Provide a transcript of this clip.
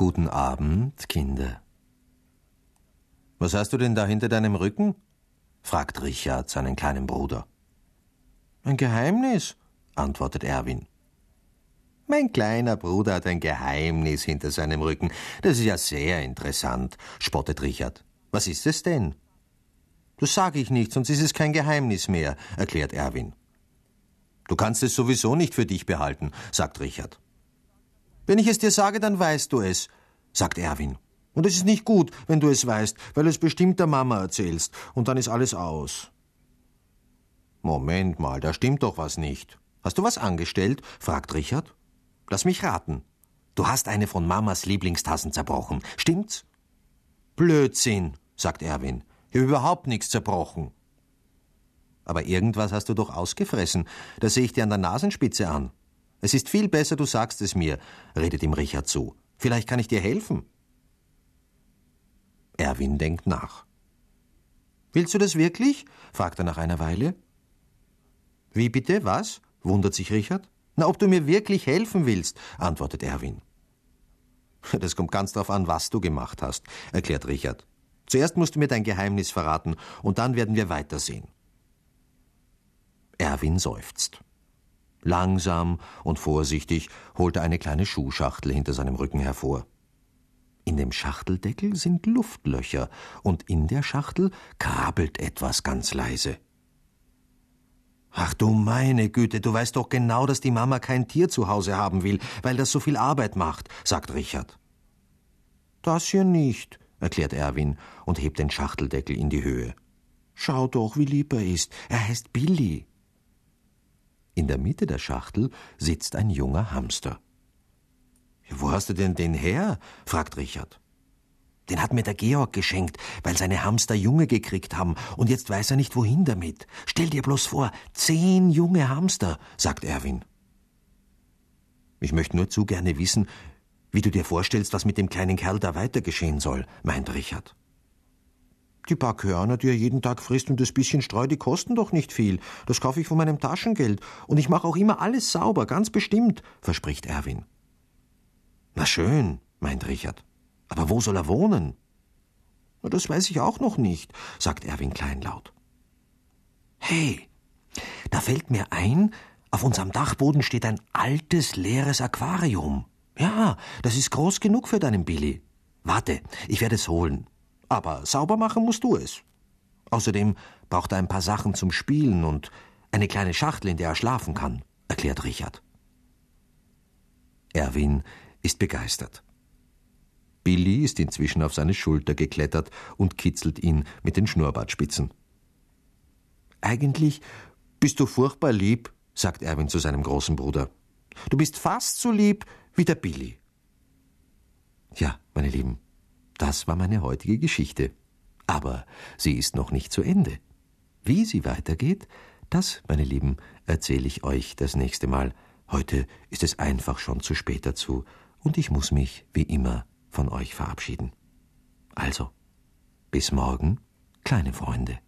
Guten Abend, Kinder. Was hast du denn da hinter deinem Rücken? fragt Richard seinen kleinen Bruder. Ein Geheimnis, antwortet Erwin. Mein kleiner Bruder hat ein Geheimnis hinter seinem Rücken. Das ist ja sehr interessant, spottet Richard. Was ist es denn? Das sage ich nicht, sonst ist es kein Geheimnis mehr, erklärt Erwin. Du kannst es sowieso nicht für dich behalten, sagt Richard. Wenn ich es dir sage, dann weißt du es, sagt Erwin. Und es ist nicht gut, wenn du es weißt, weil du es bestimmt der Mama erzählst, und dann ist alles aus. Moment mal, da stimmt doch was nicht. Hast du was angestellt? fragt Richard. Lass mich raten. Du hast eine von Mamas Lieblingstassen zerbrochen, stimmt's? Blödsinn, sagt Erwin. Ich habe überhaupt nichts zerbrochen. Aber irgendwas hast du doch ausgefressen. Das sehe ich dir an der Nasenspitze an. Es ist viel besser, du sagst es mir, redet ihm Richard zu. Vielleicht kann ich dir helfen. Erwin denkt nach. Willst du das wirklich? fragt er nach einer Weile. Wie bitte, was? wundert sich Richard. Na, ob du mir wirklich helfen willst, antwortet Erwin. Das kommt ganz darauf an, was du gemacht hast, erklärt Richard. Zuerst musst du mir dein Geheimnis verraten, und dann werden wir weitersehen. Erwin seufzt. Langsam und vorsichtig holt er eine kleine Schuhschachtel hinter seinem Rücken hervor. In dem Schachteldeckel sind Luftlöcher, und in der Schachtel krabbelt etwas ganz leise. Ach du meine Güte, du weißt doch genau, dass die Mama kein Tier zu Hause haben will, weil das so viel Arbeit macht, sagt Richard. Das hier nicht, erklärt Erwin und hebt den Schachteldeckel in die Höhe. Schau doch, wie lieb er ist. Er heißt Billy. In der Mitte der Schachtel sitzt ein junger Hamster. Wo hast du denn den her? fragt Richard. Den hat mir der Georg geschenkt, weil seine Hamster Junge gekriegt haben, und jetzt weiß er nicht, wohin damit. Stell dir bloß vor, zehn junge Hamster, sagt Erwin. Ich möchte nur zu gerne wissen, wie du dir vorstellst, was mit dem kleinen Kerl da weiter geschehen soll, meint Richard. Die paar Körner, die er jeden Tag frisst und das bisschen Streu, die kosten doch nicht viel. Das kaufe ich von meinem Taschengeld. Und ich mache auch immer alles sauber, ganz bestimmt, verspricht Erwin. Na schön, meint Richard. Aber wo soll er wohnen? Na, das weiß ich auch noch nicht, sagt Erwin kleinlaut. Hey, da fällt mir ein, auf unserem Dachboden steht ein altes, leeres Aquarium. Ja, das ist groß genug für deinen Billy. Warte, ich werde es holen. Aber sauber machen musst du es. Außerdem braucht er ein paar Sachen zum Spielen und eine kleine Schachtel, in der er schlafen kann, erklärt Richard. Erwin ist begeistert. Billy ist inzwischen auf seine Schulter geklettert und kitzelt ihn mit den Schnurrbartspitzen. Eigentlich bist du furchtbar lieb, sagt Erwin zu seinem großen Bruder. Du bist fast so lieb wie der Billy. Ja, meine Lieben, das war meine heutige Geschichte. Aber sie ist noch nicht zu Ende. Wie sie weitergeht, das, meine Lieben, erzähle ich euch das nächste Mal. Heute ist es einfach schon zu spät dazu, und ich muss mich, wie immer, von euch verabschieden. Also, bis morgen, kleine Freunde.